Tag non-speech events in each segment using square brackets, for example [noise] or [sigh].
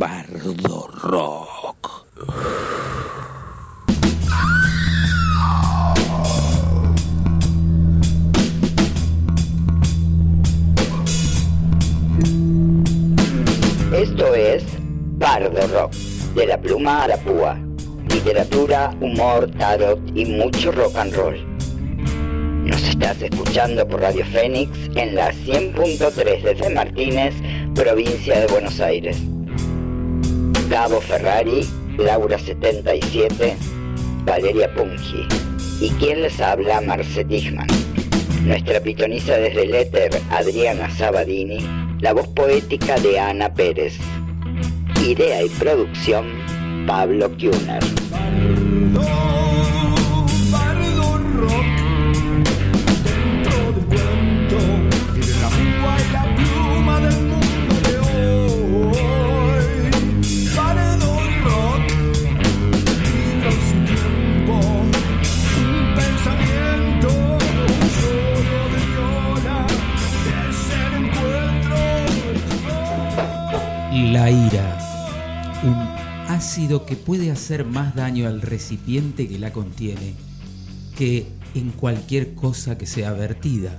Bardo Rock. Esto es Bardo Rock, de la pluma a la púa. Literatura, humor, tarot y mucho rock and roll. Nos estás escuchando por Radio Fénix en la 100.3 desde Martínez, provincia de Buenos Aires. Gabo Ferrari, Laura 77, Valeria Pungi. Y quien les habla, Marce Tichman. Nuestra pitoniza desde el éter, Adriana Sabadini. La voz poética de Ana Pérez. Idea y producción, Pablo Kuhner. Que puede hacer más daño al recipiente que la contiene que en cualquier cosa que sea vertida.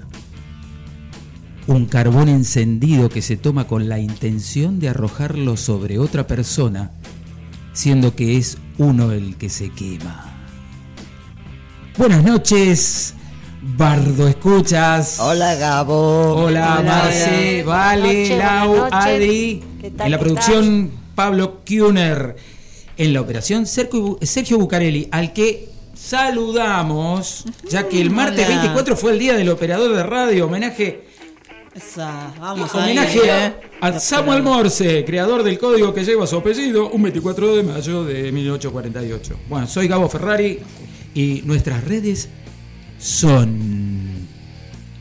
Un carbón encendido que se toma con la intención de arrojarlo sobre otra persona, siendo que es uno el que se quema. Buenas noches, Bardo, ¿escuchas? Hola Gabo. Hola, Hola, Marce, Vale, noches, Lau. Adri. ¿Qué tal, En la qué producción, Pablo Kuhner. En la operación, Sergio Bu- Sergio Bucarelli, al que saludamos, ya que el martes Hola. 24 fue el día del operador de radio, homenaje, Esa, vamos ahí, homenaje ¿eh? a Samuel Morse, creador del código que lleva su apellido, un 24 de mayo de 1848. Bueno, soy Gabo Ferrari y nuestras redes son...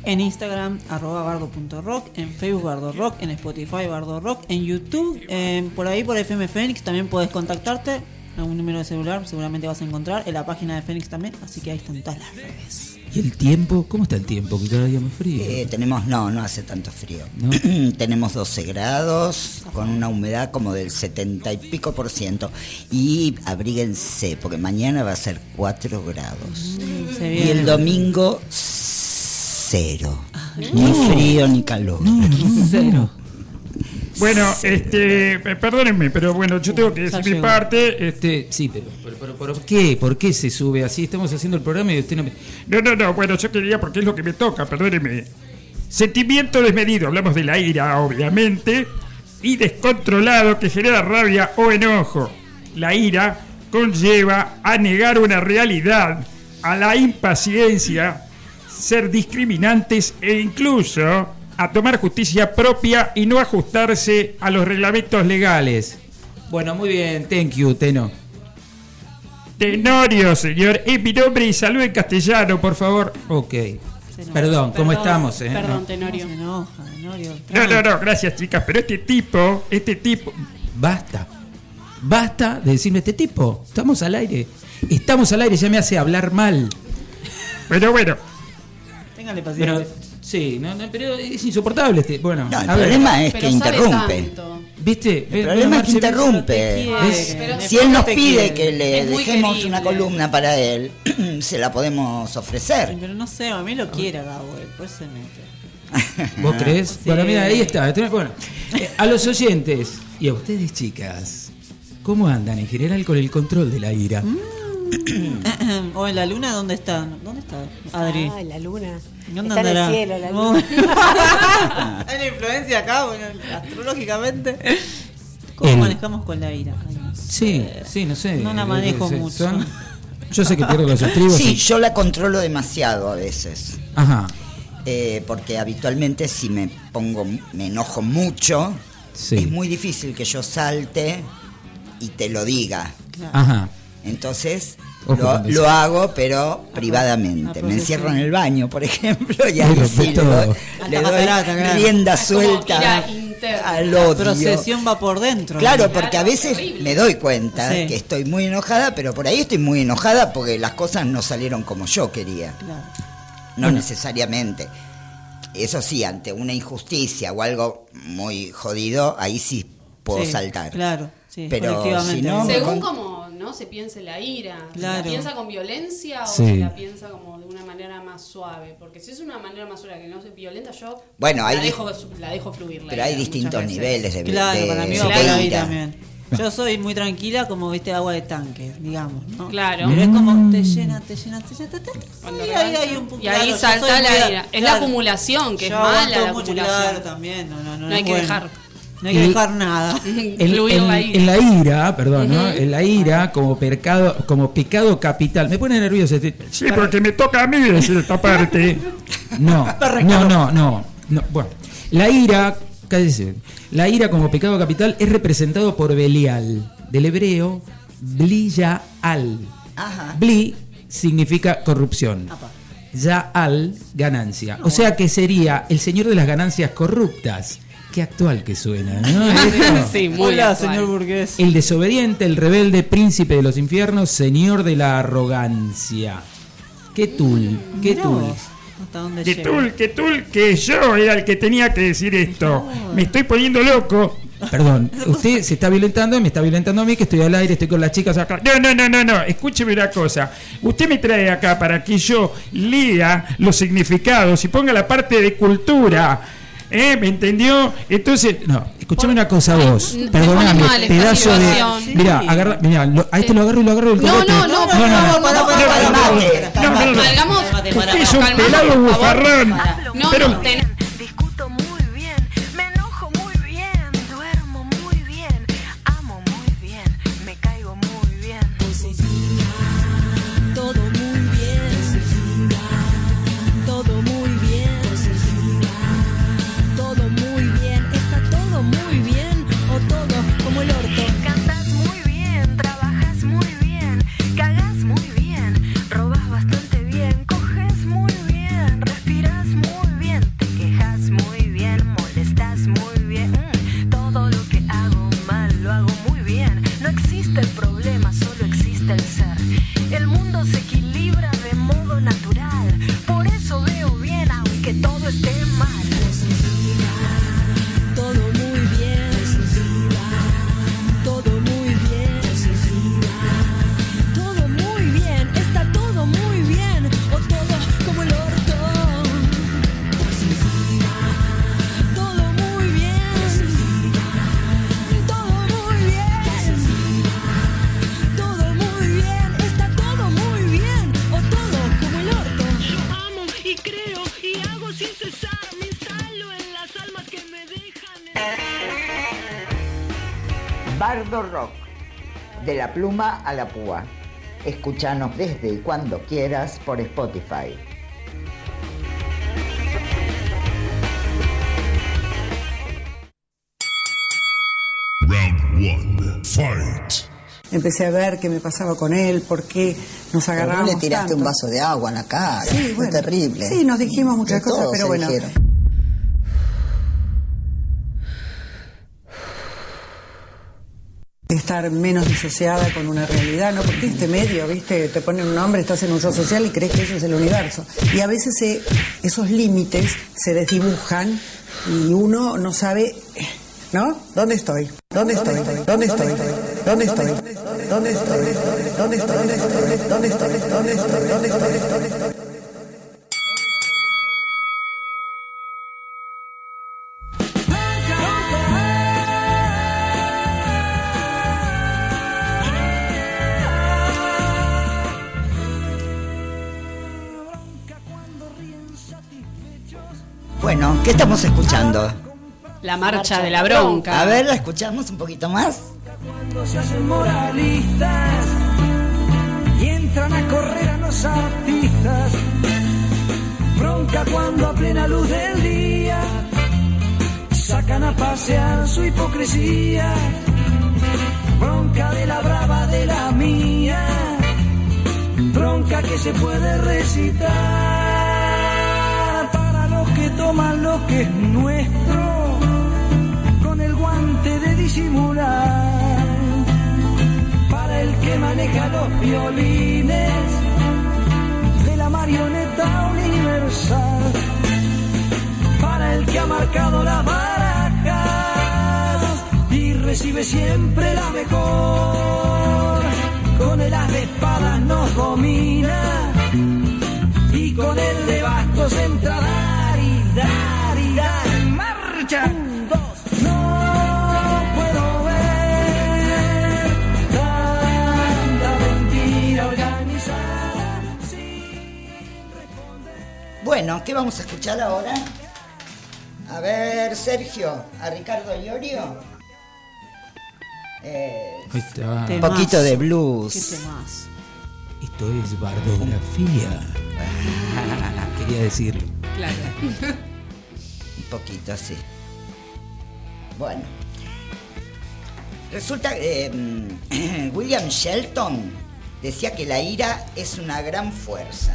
En Instagram, arroba bardo.rock, en Facebook Bardo Rock, en Spotify Bardo Rock, en YouTube, eh, por ahí por FM Fénix también puedes contactarte, a un número de celular seguramente vas a encontrar, en la página de Fénix también, así que ahí están todas las redes. ¿Y el tiempo? ¿Cómo está el tiempo? Que cada día más frío. Eh, tenemos, no, no hace tanto frío. ¿No? [clears throat] tenemos 12 grados, con una humedad como del 70 y pico por ciento. Y abríguense, porque mañana va a ser 4 grados. Se Y el domingo, cero. Ni frío ni calor. Cero. Bueno, este, eh, perdónenme, pero bueno, yo tengo que decir mi parte. Este, sí, pero, pero, pero, pero ¿por qué? ¿Por qué se sube así? Estamos haciendo el programa y usted no me... no, no, no, bueno, yo quería porque es lo que me toca, perdónenme. Sentimiento desmedido, hablamos de la ira, obviamente, y descontrolado que genera rabia o enojo. La ira conlleva a negar una realidad, a la impaciencia, ser discriminantes e incluso a tomar justicia propia y no ajustarse a los reglamentos legales. Bueno, muy bien, thank you, Teno. Tenorio, señor, es mi nombre y salud en castellano, por favor. Ok. Perdón, ¿cómo estamos? eh? Perdón, No. Tenorio. Se enoja, Tenorio. No, no, no, gracias chicas, pero este tipo, este tipo, Basta. Basta de decirme este tipo. Estamos al aire. Estamos al aire, ya me hace hablar mal. pero bueno, Téngale paciencia. Pero, sí, no, no, pero es insoportable este. Bueno, No, el a ver, problema es que interrumpe. ¿viste? El problema es que interrumpe. quiere, si él nos pide que le dejemos querible. una columna para él, [clears throat] se la podemos ofrecer. Pero no sé, a mí lo quiere Gabo, pues se mete. [laughs] ¿Vos crees? Sí. Bueno, mira, ahí está. Bueno, eh, a los oyentes y a ustedes, chicas, ¿cómo andan en general con el control de la ira? [coughs] o en la luna, ¿dónde está? ¿Dónde está Adri? Ay, la luna. ¿Dónde Está en el cielo, la luna. [laughs] Hay una influencia acá, bueno, astrológicamente. ¿Cómo El- manejamos con la ira? Ay, no sé. Sí, sí, no sé. No la manejo sí, mucho. son- Yo sé que pierdo los estribos. Sí, y- yo la controlo demasiado a veces. Ajá. eh, porque habitualmente si me pongo, me enojo mucho, Sí. es muy difícil que yo salte y te lo diga. Claro. Ajá. Entonces lo, hago, pero privadamente. Me procesión. encierro en el baño, por [laughs] ejemplo, y ahí sí le todo. doy, A le la doy rienda suelta al La odio. procesión va por dentro. Claro, porque a veces me doy cuenta Sí. que estoy muy enojada, pero por ahí estoy muy enojada porque las cosas no salieron como yo quería. No necesariamente. Eso sí, ante una injusticia o algo muy jodido, ahí sí puedo Sí, saltar. Claro, sí, Pero si no, Según como no se piense la ira, Claro. la piensa con violencia o Sí. si la piensa como de una manera más suave. Porque si es una manera más suave que no es violenta, yo Bueno, la, dejo, la dejo fluir. la Pero hay ira distintos niveles de Claro, de- para mí ira. también. Yo soy muy tranquila como viste agua de tanque, digamos, ¿no? Claro. Pero es como te llena, te llena, te llena, te llena. Y ahí hay un poco- Y ahí claro, salta la ira. Es la acumulación, que es mala la mucho, acumulación. Claro, también, no, no, no, No hay que bueno. dejar. No hay que dejar nada. [laughs] En, en- la ira. en la ira, perdón, ¿no? En la ira como pecado, como pecado capital. Me pone nervioso este. Sí, porque me toca a mí decir esta parte. [laughs] No, no, no, no, no. Bueno, la ira, cállese. La ira como pecado capital es representado por Belial, del hebreo Bliyaal. Ajá. Bli significa corrupción. Yaal, ganancia. O sea que sería el señor de las ganancias corruptas. Qué actual que suena, ¿no? [laughs] Sí, muy Hola, actual. señor burgués. El desobediente, el rebelde, príncipe de los infiernos, señor de la arrogancia. Qué tul, qué Mirá tul. ¿Hasta dónde Que llega? tul, que tul, que yo era el que tenía que decir esto. Me estoy poniendo loco. Perdón, [laughs] usted se está violentando, me está violentando a mí, que estoy al aire, estoy con las chicas acá. No, no, no, no, no. Escúcheme una cosa. Usted me trae acá para que yo lea los significados y ponga la parte de cultura. ¿Eh? ¿Me entendió? Entonces, No, escuchame una cosa vos. Me Perdóname, pedazo de. Mirá, agarra, mirá, lo- a este lo agarro y lo agarro No, cogote. no, no, por no, no. favor, no, no, no, Calmate, no, no, no. Cálmate, pará, Usted es un Calmate, pelado por favor. bufarrón. No, Pero- no, ten- a la púa. Escúchanos desde y cuando quieras por Spotify. Round one. Fight. Empecé a ver qué me pasaba con él, por qué nos vos le tiraste un vaso de agua en la cara. Sí, Fue bueno. terrible. Sí, nos dijimos muchas De cosas, pero bueno. dijeron. Menos disociada con una realidad, ¿no? Porque este medio, ¿viste? Te ponen un nombre, estás en un yo social y crees que eso es el universo. Y a veces esos límites se desdibujan y uno no sabe, ¿no? ¿Dónde estoy? ¿Dónde estoy? ¿Dónde estoy? ¿Dónde estoy? ¿Dónde estoy? ¿Dónde estoy? ¿Dónde estoy? ¿Dónde estoy? ¿Dónde estoy? ¿Dónde estoy? ¿Qué estamos escuchando? La marcha de la bronca. A ver, la escuchamos un poquito más. Cuando se hacen moralistas y entran a correr a los artistas. Bronca cuando a plena luz del día sacan a pasear su hipocresía. Bronca de la brava de la mía. Bronca que se puede recitar toman lo que es nuestro con el guante de disimular. Para el que maneja los violines de la marioneta universal. Para el que ha marcado las barajas y recibe siempre la mejor. Con el as de espadas nos domina y con el de bastos entra a dar y dar en Marcha. Un, dos, no puedo ver tanta mentira organizada. Bueno, ¿qué vamos a escuchar ahora? A ver, Sergio, a Ricardo Iorio. Eh, Ahí está. un poquito de blues. ¿Qué? Esto es bardografía. [laughs] Quería decirlo. Claro. Un poquito, sí. Bueno. Resulta que eh, [clears throat] William Shelton decía que la ira es una gran fuerza.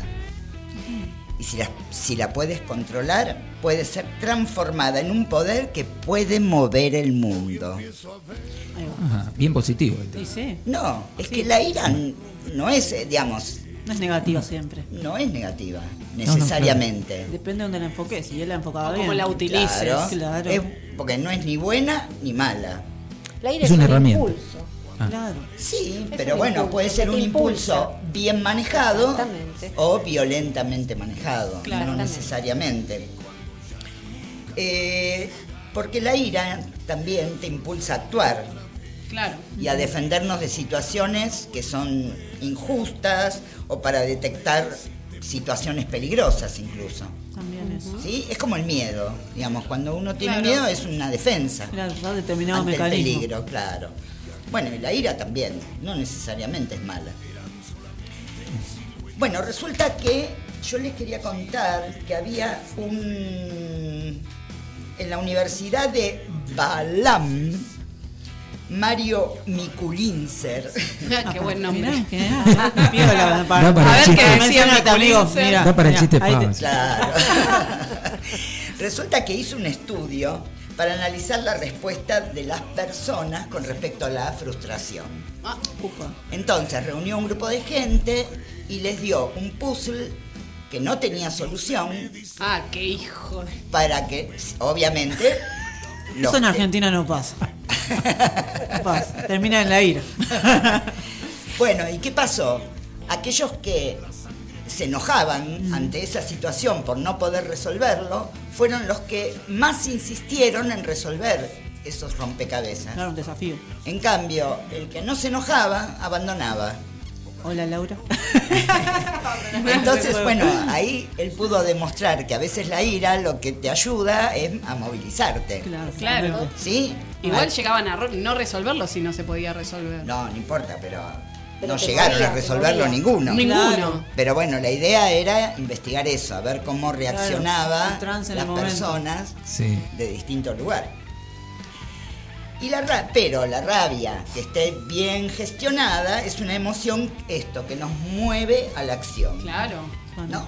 Y si la, si la puedes controlar, puede ser transformada en un poder que puede mover el mundo. Ajá, bien positivo. el tema. Sí, sí. No, es que la ira no es, eh, digamos, No es negativa siempre. no es negativa, necesariamente. Depende de donde la enfoques. Si él la enfocaba O bien. cómo la utilices. Claro, Claro. es- porque no es ni buena ni mala. La ira Es una herramienta. impulso. Ah. Claro. Sí, Es pero bueno, impulso, puede ser un impulso bien manejado o violentamente manejado, no necesariamente. Eh, porque la ira también te impulsa a actuar Claro. y a defendernos de situaciones que son injustas o para detectar situaciones peligrosas incluso. También eso. ¿Sí? Es como el miedo, digamos, cuando uno tiene Claro. miedo es una defensa Claro, determinado ante el mecanismo. peligro, claro. Bueno, y la ira también, no necesariamente es mala. Bueno, resulta que yo les quería contar que había un... En la Universidad de Balam, Mario Mikulinzer. [laughs] Qué buen nombre. Ah, piola, para, Da para A ver qué decía Da para el chiste. Claro. [laughs] [laughs] Resulta que hizo un estudio para analizar la respuesta de las personas con respecto a la frustración. Ah. Entonces reunió un grupo de gente y les dio un puzzle que no tenía solución ah, qué hijo para que, obviamente, Eso en Argentina no pasa. Termina en la ira. [laughs] Bueno, ¿y qué pasó? Aquellos que se enojaban ante esa situación por no poder resolverlo, fueron los que más insistieron en resolver esos rompecabezas. Claro, un desafío. En cambio, el que no se enojaba, abandonaba. Hola, Laura. [laughs] [laughs] Entonces, bueno, ahí él pudo demostrar que a veces la ira lo que te ayuda es a movilizarte. Claro, Claro. ¿Sí? Igual Ah, llegaban a no resolverlo si no se podía resolver. No, no importa, pero, Pero no llegaron a resolverlo ninguno. Ninguno. Pero bueno, la idea era investigar eso, a ver cómo el las momento. personas Sí. de distintos lugares. Y la ra- pero la rabia que esté bien gestionada es una emoción esto que nos mueve a la acción, Claro. ¿no?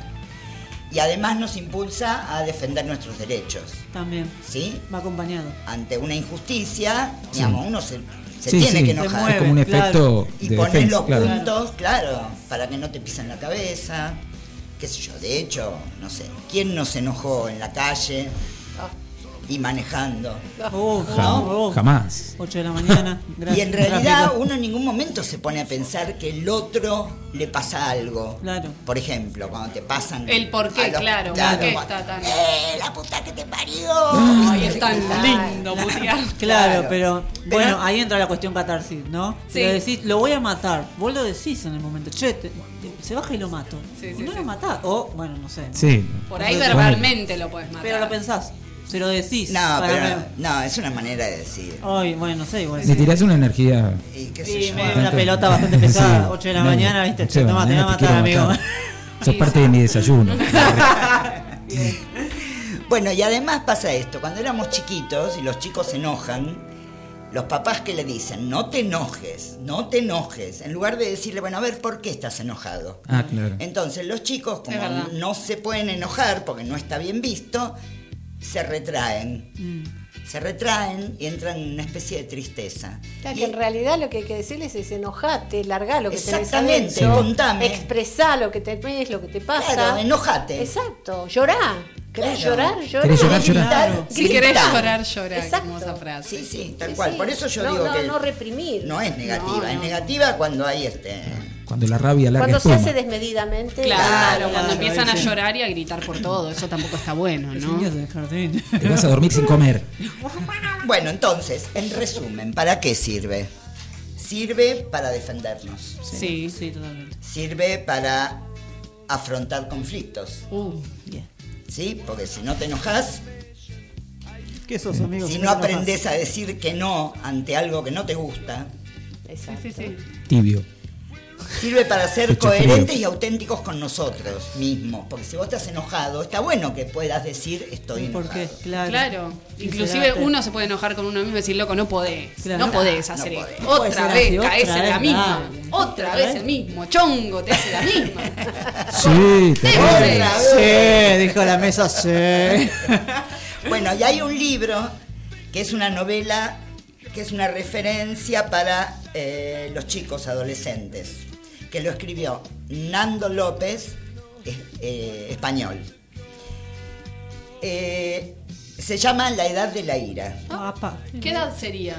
Y además nos impulsa a defender nuestros derechos, También. ¿sí? Va acompañado. Ante una injusticia, Sí. digamos, uno se, se Sí, tiene sí. que enojar. mueve. Es como un claro. efecto Y de poner defensa, los claro. puntos, claro, para que no te pisen la cabeza. Qué sé yo, de hecho, no sé, ¿quién no se enojó en la calle y manejando? Oh, no, oh. Jamás. 8 de la mañana. [laughs] Y en realidad uno en ningún momento se pone a pensar que el otro le pasa algo. Claro. Por ejemplo, cuando te pasan... El por qué, los- claro, por qué está tan- ¡Eh, la puta que te parió! Ay, es tan Claro. lindo putear. [laughs] Claro, Claro. pero Pero- bueno, ahí entra la cuestión catarsis, ¿no? Sí. le decís, lo voy a matar, vos lo decís en el momento, che, te- te- se baja y lo mato. Sí, sí, no sí. lo matás, o bueno, no sé. ¿no? Sí. Por ahí Bueno. verbalmente lo puedes matar. Pero lo pensás, se lo decís. No, pero no, es una manera de decir. Ay, bueno, no sé, igual. Le tirás una energía. Y qué sé Sí, yo. me una pelota bastante [laughs] pesada, 8 de la mañana, viste, la toma, te voy a matar, amigo. Sos parte de mi desayuno. [laughs] [laughs] Bueno, y además pasa esto, cuando éramos chiquitos y los chicos se enojan, los papás que le dicen, no te enojes, no te enojes, en lugar de decirle, bueno, a ver, ¿por qué estás enojado? Ah, claro. Entonces los chicos, como no se pueden enojar porque no está bien visto, se retraen. Mm. Se retraen y entran en una especie de tristeza. Claro, Y- que en realidad lo que hay que decirles es enojate, largá lo que tenés Exactamente, adentro, contame. expresá lo que tenés, lo que te pasa. Claro, enojate. Exacto, llorá, ¿Querés Claro. llorar? Llorar. ¿Querés llorar? Llorar. Gritar, Si querés llorar, llorar. Exacto. Hermosa frase. Sí, sí, tal Sí, cual. sí. Por eso yo no, digo no, que no reprimir. no es negativa. No, Es negativa cuando hay este. Cuando la rabia larga Cuando se espuma. hace desmedidamente. Claro, Claro, cuando claro, empiezan a llorar y a gritar por todo, eso tampoco está bueno, ¿no? niños del jardín. Te vas a dormir sin comer. [laughs] Bueno, entonces, en resumen, ¿para qué sirve? Sirve para defendernos. Sí. Sí, totalmente. Sirve para afrontar conflictos. Uh, Bien. ¿Sí? Porque si no te enojas, ¿Qué sos, amigo? si ¿Qué no aprendes a decir que no ante algo que no te gusta, Exacto. sí, sí. Tibio. Sirve para ser coherentes y auténticos con nosotros mismos. Porque si vos estás enojado, está bueno que puedas decir estoy ¿Por enojado. qué? Claro. Claro, inclusive uno se puede enojar con uno mismo y decir, loco, no podés, Claro. no podés No hacer podés. Puede Otra vez así, caes otra en la misma, dale. otra vez el mismo, chongo, te hace la misma. [laughs] Sí, te Sí. Otra vez. Sí, dijo la mesa, sí. [laughs] Bueno, y hay un libro que es una novela que es una referencia para eh, los chicos adolescentes, que lo escribió Nando López, eh, español. Eh, se llama La Edad de la Ira. Apa. ¿Qué edad sería?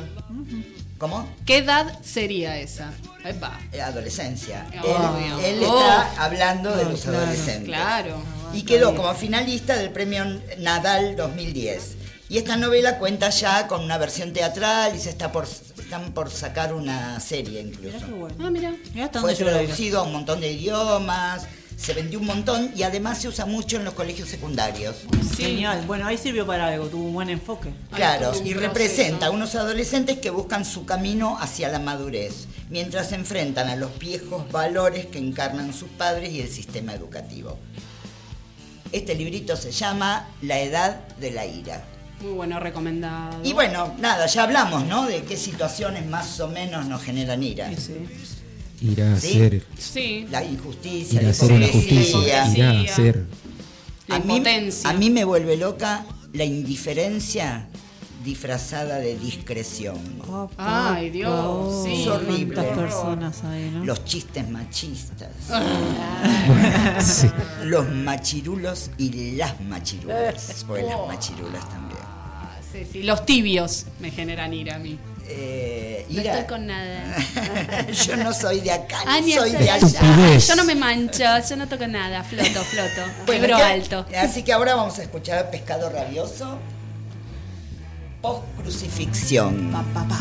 ¿Cómo? ¿Qué edad sería esa? Epa, Eh, Adolescencia. Obvio. Él, él Oh. está hablando de Ah, los claro. adolescentes. claro. y quedó como finalista del premio Nadal 2010. Y esta novela cuenta ya con una versión teatral y se está por, están por sacar una serie incluso. Qué bueno. Ah, mira. Fue traducido a un montón de idiomas, se vendió un montón y además se usa mucho en los colegios secundarios. Sí. Genial. Bueno, ahí sirvió para algo, tuvo un buen enfoque. Claro, y representa a unos adolescentes que buscan su camino hacia la madurez, mientras se enfrentan a los viejos valores que encarnan sus padres y el sistema educativo. Este librito se llama La Edad de la Ira. Muy bueno, recomendado. Y bueno, nada, ya hablamos, ¿no? De qué situaciones más o menos nos generan ira. Ir a ¿Sí? hacer. Sí, La injusticia, Ir la a hacer una hipocresía. justicia. Ir a hacer. la a mí, impotencia. a mí me vuelve loca la indiferencia disfrazada de discreción. Ay, Dios, sí. Es horrible. Personas hay, ¿no? Los chistes machistas. [laughs] Ah. Sí. Los machirulos y las machirulas. Porque las machirulas también. Sí, sí. Los tibios me generan ira a mí. Eh, No estoy con nada. [laughs] yo no soy de acá, Ah, ni soy de allá. Yo no me mancho, yo no toco nada, floto, floto. [laughs] Bueno, Vibro ¿qué- alto. Así que ahora vamos a escuchar Pescado Rabioso. Post crucifixión. Pa, pa, pa.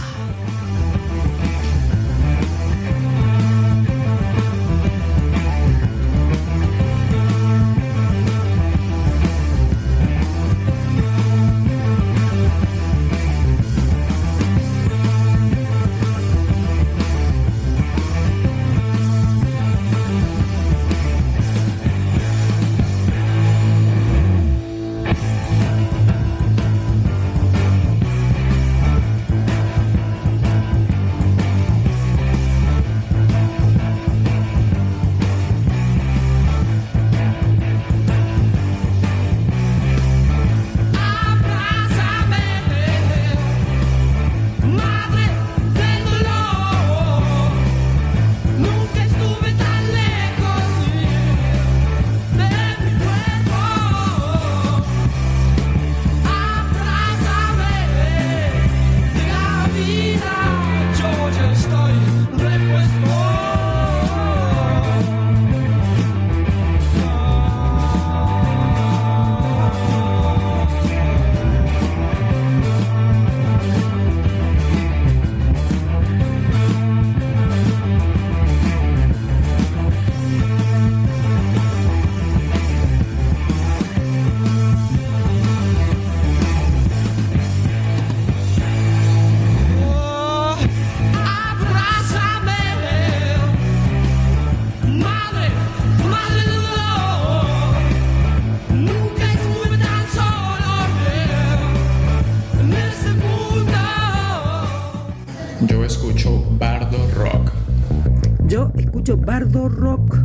Escucho Bardo Rock.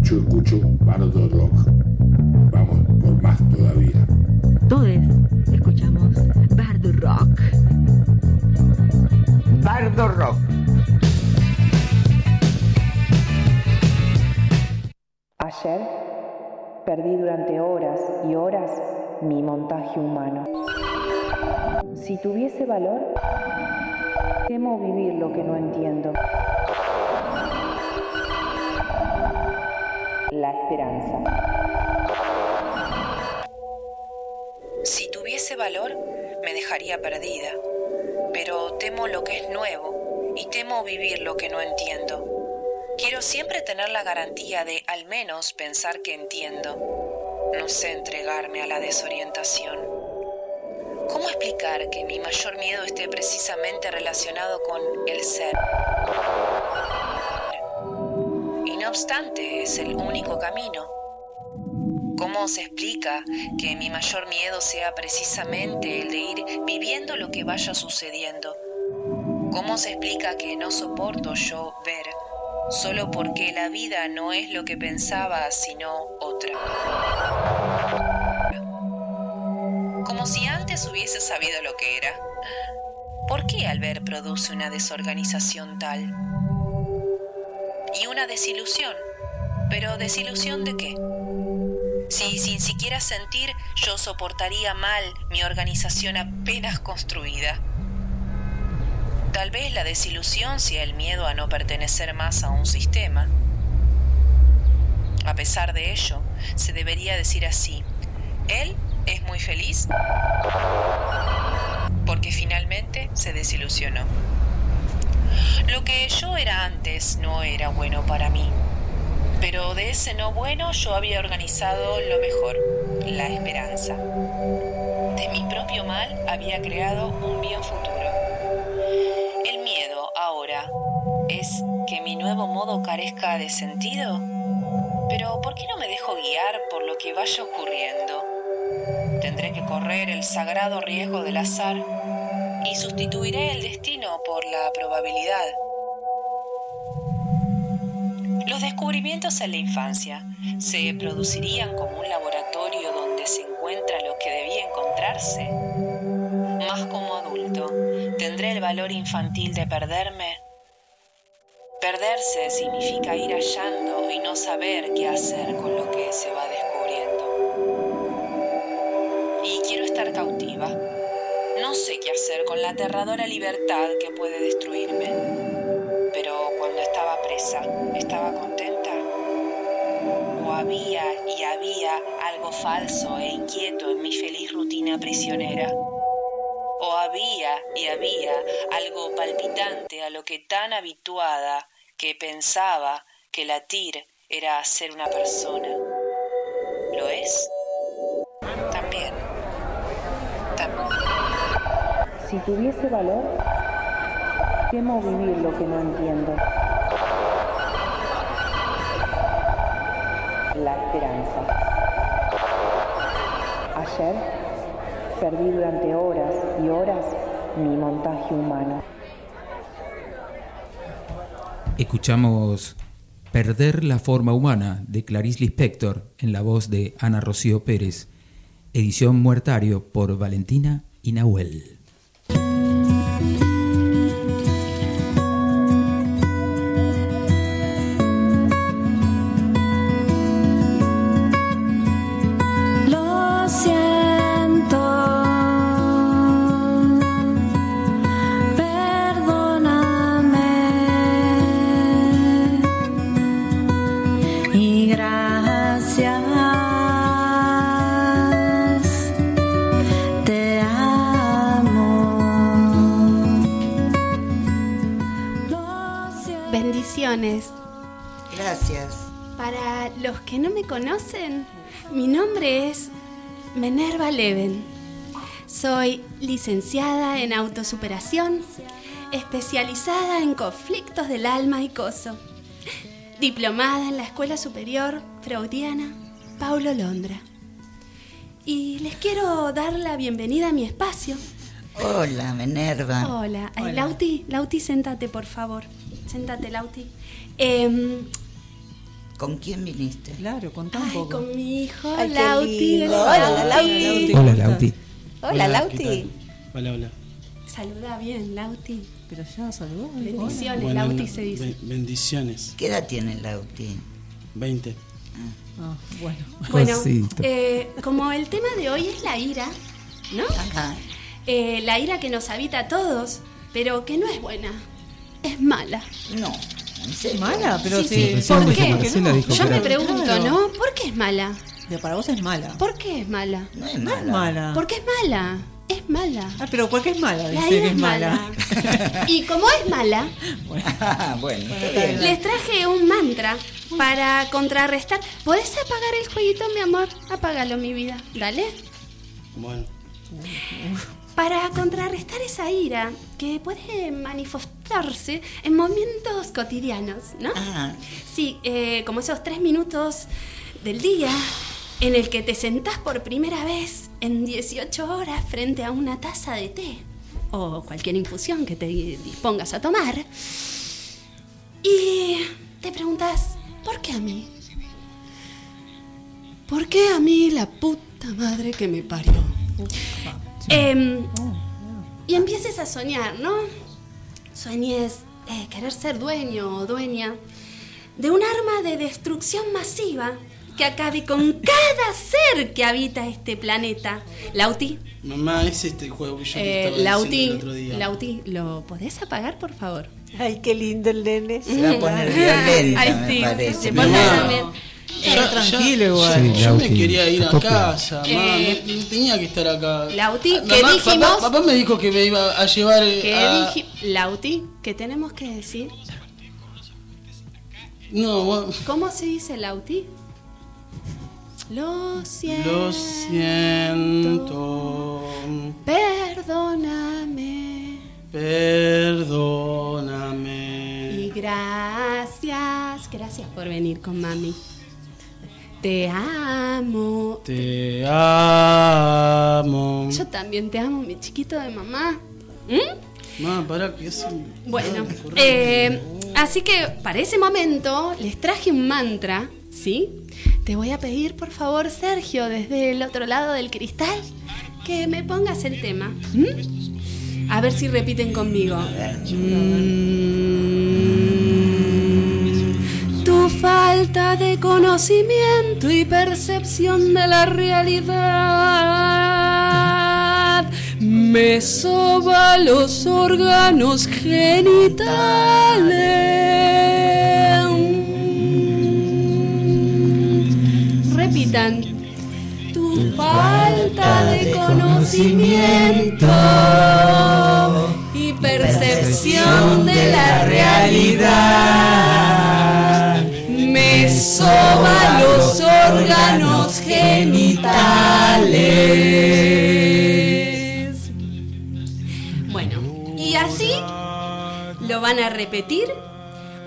Yo escucho Bardo Rock. Vamos por más todavía. Todos escuchamos Bardo Rock. Bardo Rock. Ayer Perdí durante horas y horas mi montaje humano. Si tuviese valor, temo vivir lo que no entiendo. La esperanza. Si tuviese valor, me dejaría perdida. Pero temo lo que es nuevo y temo vivir lo que no entiendo. Quiero siempre tener la garantía de al menos pensar que entiendo. No sé entregarme a la desorientación. ¿Cómo explicar que mi mayor miedo esté precisamente relacionado con el ser? Y no obstante, es el único camino. ¿Cómo se explica que mi mayor miedo sea precisamente el de ir viviendo lo que vaya sucediendo? ¿Cómo se explica que no soporto yo ver solo porque la vida no es lo que pensaba sino otra? Como si antes hubiese sabido lo que era. ¿Por qué al ver produce una desorganización tal? Y una desilusión. ¿Pero desilusión de qué? Si sin siquiera sentir yo soportaría mal mi organización apenas construida. Tal vez la desilusión sea el miedo a no pertenecer más a un sistema. A pesar de ello, se debería decir así, él es muy feliz porque finalmente se desilusionó. Lo que yo era antes no era bueno para mí. Pero de ese no bueno yo había organizado lo mejor, la esperanza. De mi propio mal había creado un bien futuro. El miedo ahora es que mi nuevo modo carezca de sentido. Pero ¿por qué no me dejo guiar por lo que vaya ocurriendo? Tendré que correr el sagrado riesgo del azar y sustituiré el destino por la probabilidad. Los descubrimientos en la infancia se producirían como un laboratorio donde se encuentra lo que debía encontrarse. Más como adulto, ¿tendré el valor infantil de perderme? Perderse significa ir hallando y no saber qué hacer con lo que se va descubriendo. Y quiero estar cautiva. No sé qué hacer con la aterradora libertad que puede destruirme. Pero cuando estaba presa, ¿estaba contenta? ¿O había y había algo falso e inquieto en mi feliz rutina prisionera? ¿O había y había algo palpitante a lo que tan habituada que pensaba que latir era ser una persona? ¿Lo es? También. Si tuviese valor, temo vivir lo que no entiendo. La esperanza. Ayer perdí durante horas y horas mi montaje humano. Escuchamos Perder la forma humana de Clarice Lispector en la voz de Ana Rocío Pérez, edición Muertario por Valentina y Nahuel. Conocen, mi nombre es Minerva Leven. Soy licenciada en autosuperación, especializada en conflictos del alma y coso, diplomada en la Escuela Superior Freudiana Paulo Londra. Y les quiero dar la bienvenida a mi espacio. Hola, Minerva. Hola. Lauti, Lauti, séntate, por favor. Séntate, Lauti. Em, ¿Con quién viniste? Claro, contá Ay, con mi hijo Ay, Lauti. Hola, Lauti. Hola, Lauti. Hola, Lauti. Hola, hola. Saluda bien, Lauti. Pero ya saludó. Bendiciones, Bueno, Lauti no, se dice. be- bendiciones. ¿Qué edad tiene Lauti? 20. Ah, bueno. Bueno, Cosito. eh, como el tema de hoy es la ira, ¿no? Eh, la ira que nos habita a todos, pero que no es buena, es mala. No. ¿Es mala? Pero Sí, sí. sí. Recién ¿Por qué? Marcela dijo Yo que me era- pregunto, Claro. ¿no? ¿Por qué es mala? Pero para vos es mala. ¿Por qué es mala? No es No es mala. mala. ¿Por qué es mala? Es mala. Ah, pero ¿por qué es mala? La Dice que es es mala. mala. [laughs] Y como es mala, [laughs] Ah, bueno, está bien. les traje un mantra para contrarrestar. ¿Podés apagar el jueguito, mi amor? Apágalo, mi vida. Dale. Bueno. Para contrarrestar esa ira que puede manifestarse en momentos cotidianos, ¿no? Ah, Sí, eh, como esos tres minutos del día en el que te sentás por primera vez en 18 horas frente a una taza de té o cualquier infusión que te dispongas a tomar y te preguntas, ¿por qué a mí? ¿Por qué a mí la puta madre que me parió? Em, y empieces a soñar, ¿no? Sueñes eh, querer ser dueño o dueña de un arma de destrucción masiva que acabe con cada ser que habita este planeta. Lauti, Mamá, es este juego que yo eh, estaba Lauti, el otro día. Lauti, ¿lo podés apagar, por favor? Ay, qué lindo el nene. se va a poner violenta, [laughs] Ay, me sí, parece. se pone mamá. tranquilo igual. Sí, Yo me quería ir a casa, mamá. Eh, no, no tenía que estar acá. Lauti, Ah, ¿qué mamá, dijimos? Papá, papá me dijo que me iba a llevar ¿Qué a... dije? Lauti, ¿qué tenemos que decir? No, bueno, ¿Cómo se dice Lauti? Lo siento. lo siento. Perdóname. Perdóname. Y gracias, gracias por venir con mami. Te amo. Te amo. Yo también te amo, mi chiquito de mamá. ¿Mm? Mamá, pará, que es un- Bueno, eh, así que para ese momento les traje un mantra, ¿sí? Te voy a pedir, por favor, Sergio, desde el otro lado del cristal, que me pongas el tema. ¿Mm? A ver si repiten conmigo. Mm. Falta de conocimiento y percepción de la realidad me soba los órganos genitales. Repitan. Tu falta de conocimiento y percepción de la realidad me soba los órganos genitales. Bueno, y así lo van a repetir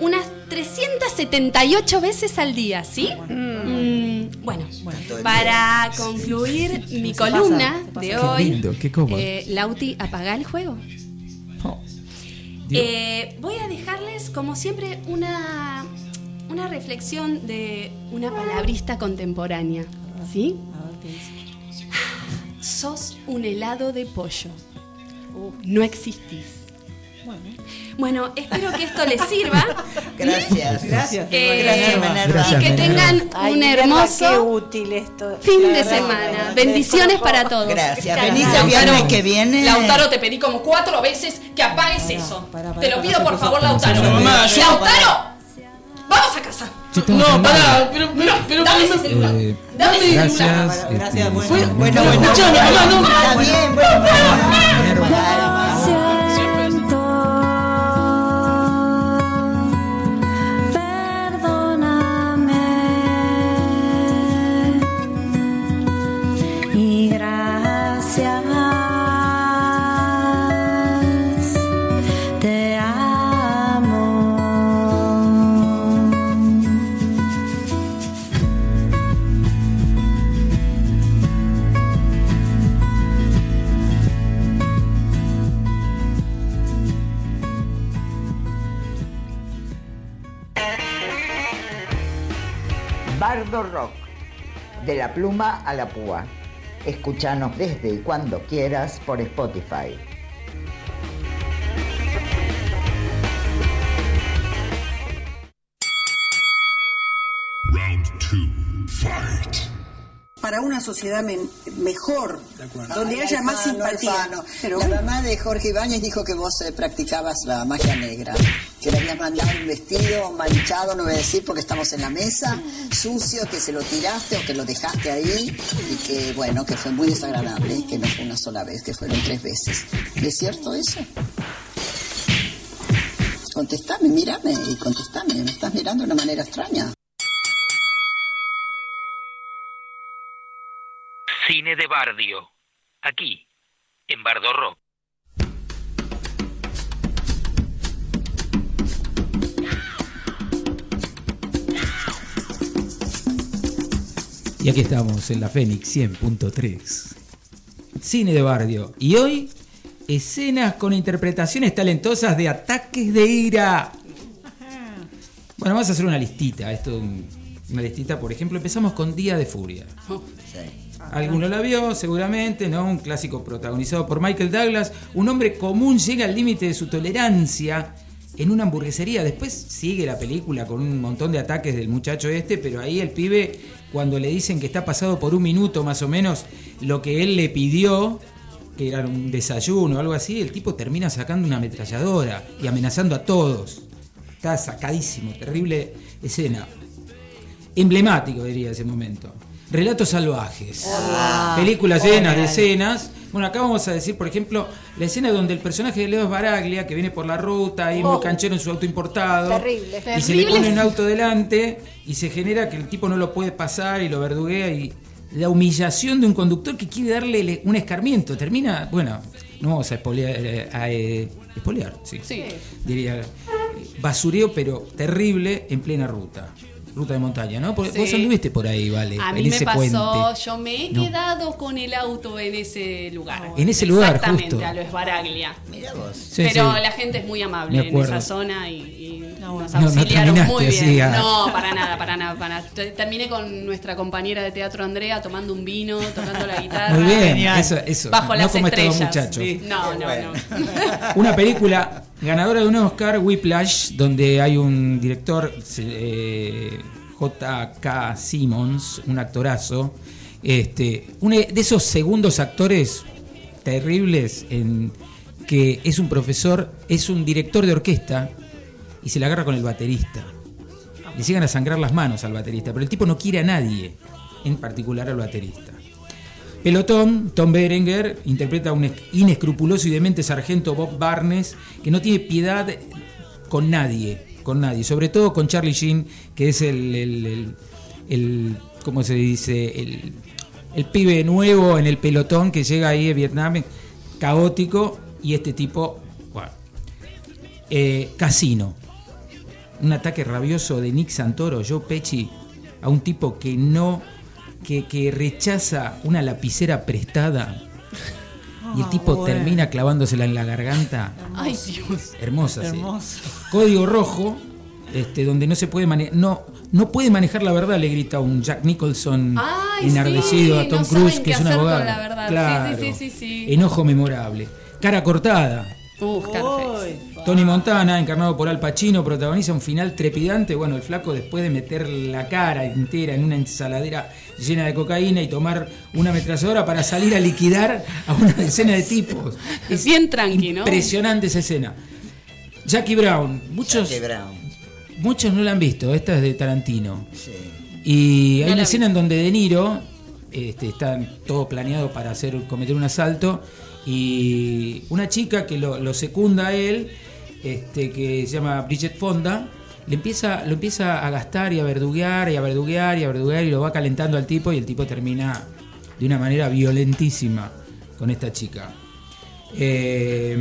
unas 378 veces al día, ¿sí? Mm, bueno, para concluir mi columna de hoy, eh, Lauti, apaga el juego. Dios. Eh, voy a dejarles, como siempre, una, una reflexión de una palabrista contemporánea. ¿Sí? A ver qué dice. Sos un helado de pollo. No existís. Bueno. Bueno, espero que esto les sirva. [laughs] Gracias. Gracias. Eh, Gracias. Gracias, y que tengan Ay, un hermoso útil esto. fin de semana. Bendiciones para todos. Gracias. Venís el viernes que viene. Lautaro, te pedí como cuatro veces que apagues eso. te lo pido por favor, Lautaro. ¡Lautaro! ¡Vamos a casa! No, pará, pero, pero, pero, Dame pero- ese celular. Eh, Dame gracias. Bueno, gracias, este, bueno. Bueno, bueno. Escuchame, mamá, no. Está bien, bueno, Rock, de la pluma a la púa. Escúchanos desde y cuando quieras por Spotify. Para una sociedad men- mejor, donde Ay, haya más simpatía. Alfano. Pero la bueno. mamá de Jorge Ibáñez dijo que vos eh, practicabas la magia negra, que le habías mandado un vestido manchado, no voy a decir porque estamos en la mesa, sucio, que se lo tiraste o que lo dejaste ahí y que, bueno, que fue muy desagradable, que no fue una sola vez, que fueron tres veces. ¿Es cierto eso? Contestame, mírame y contestame, me estás mirando de una manera extraña. Cine de Bardio. Aquí, en Bardo Rock. Y aquí estamos en la Fénix 100.3. Cine de Bardio. Y hoy, escenas con interpretaciones talentosas de ataques de ira. Bueno, vamos a hacer una listita. Esto, una listita, por ejemplo, empezamos con Día de Furia. Alguno la vio, seguramente, ¿no? Un clásico protagonizado por Michael Douglas. Un hombre común llega al límite de su tolerancia en una hamburguesería. Después sigue la película con un montón de ataques del muchacho este, pero ahí el pibe, cuando le dicen que está pasado por un minuto más o menos lo que él le pidió, que era un desayuno o algo así, el tipo termina sacando una ametralladora y amenazando a todos. Está sacadísimo, terrible escena. Emblemático, diría, ese momento. Relatos salvajes. Ah, Películas llenas de escenas. Bueno, acá vamos a decir, por ejemplo, la escena donde el personaje de Leo Baraglia, que viene por la ruta, ahí muy Oh. canchero en su auto importado, Terrible. y se le pone un auto delante y se genera que el tipo no lo puede pasar y lo verduguea y la humillación de un conductor que quiere darle le- un escarmiento. Termina, bueno, no vamos a espolear, eh, a, eh, espolear, sí. Sí. Diría, basureo pero terrible en plena ruta. Ruta de montaña, ¿no? Porque Sí. Vos anduviste por ahí, vale, A en mí me pasó, puente. yo me he No. quedado con el auto en ese lugar. En ese lugar, Exactamente, justo. a lo Esbaraglia. Mira vos. Sí, Pero sí. la gente es muy amable en esa zona y, nos No, no auxiliaron muy bien. ah. No, para nada, para nada, para nada. Te- Terminé con nuestra compañera de teatro Andrea tomando un vino, tocando la guitarra. Muy bien, eso, eso. Bajo no las como estos dos estrellas. muchachos. Sí. No, no, no. [laughs] Una película ganadora de un Oscar, Whiplash, donde hay un director, eh, J.K. Simmons, un actorazo, este, uno de esos segundos actores terribles en que es un profesor, es un director de orquesta y se la agarra con el baterista. Le llegan a sangrar las manos al baterista, pero el tipo no quiere a nadie, en particular al baterista. Pelotón, Tom Berenger interpreta a un inescrupuloso y demente sargento Bob Barnes que no tiene piedad con nadie, con nadie, sobre todo con Charlie Sheen, que es el, el, el- ¿cómo se dice? El, el pibe nuevo en el pelotón que llega ahí de Vietnam, caótico, y este tipo, bueno, eh, Casino, un ataque rabioso de Nick Santoro, Joe Pesci, a un tipo que no, que, que rechaza una lapicera prestada y el tipo Ah, bueno. termina clavándosela en la garganta. Ay, Dios. Hermosa, sí. Código rojo, este, donde no se puede manejar, no, no puede manejar la verdad, le grita un Jack Nicholson Ay, enardecido sí, a Tom no Cruise, que es un abogado. la verdad. Sí, Claro. sí, sí, sí, sí. Enojo memorable. Cara cortada. Scarface. Tony Montana, encarnado por Al Pacino, protagoniza un final trepidante. Bueno, el flaco después de meter la cara entera en una ensaladera llena de cocaína y tomar una ametralladora para salir a liquidar a una decena de tipos. [laughs] Es bien tranqui, ¿no? Impresionante esa escena. Jackie Brown, muchos, Jackie Brown. muchos no la han visto. Esta es de Tarantino. Sí. Y hay No una escena en donde De Niro este, está todo planeado para hacer cometer un asalto y una chica que lo, lo secunda a él, este, que se llama Bridget Fonda, le empieza, lo empieza a gastar y a verduguear y a verduguear y a verduguear y lo va calentando al tipo y el tipo termina de una manera violentísima con esta chica. Eh,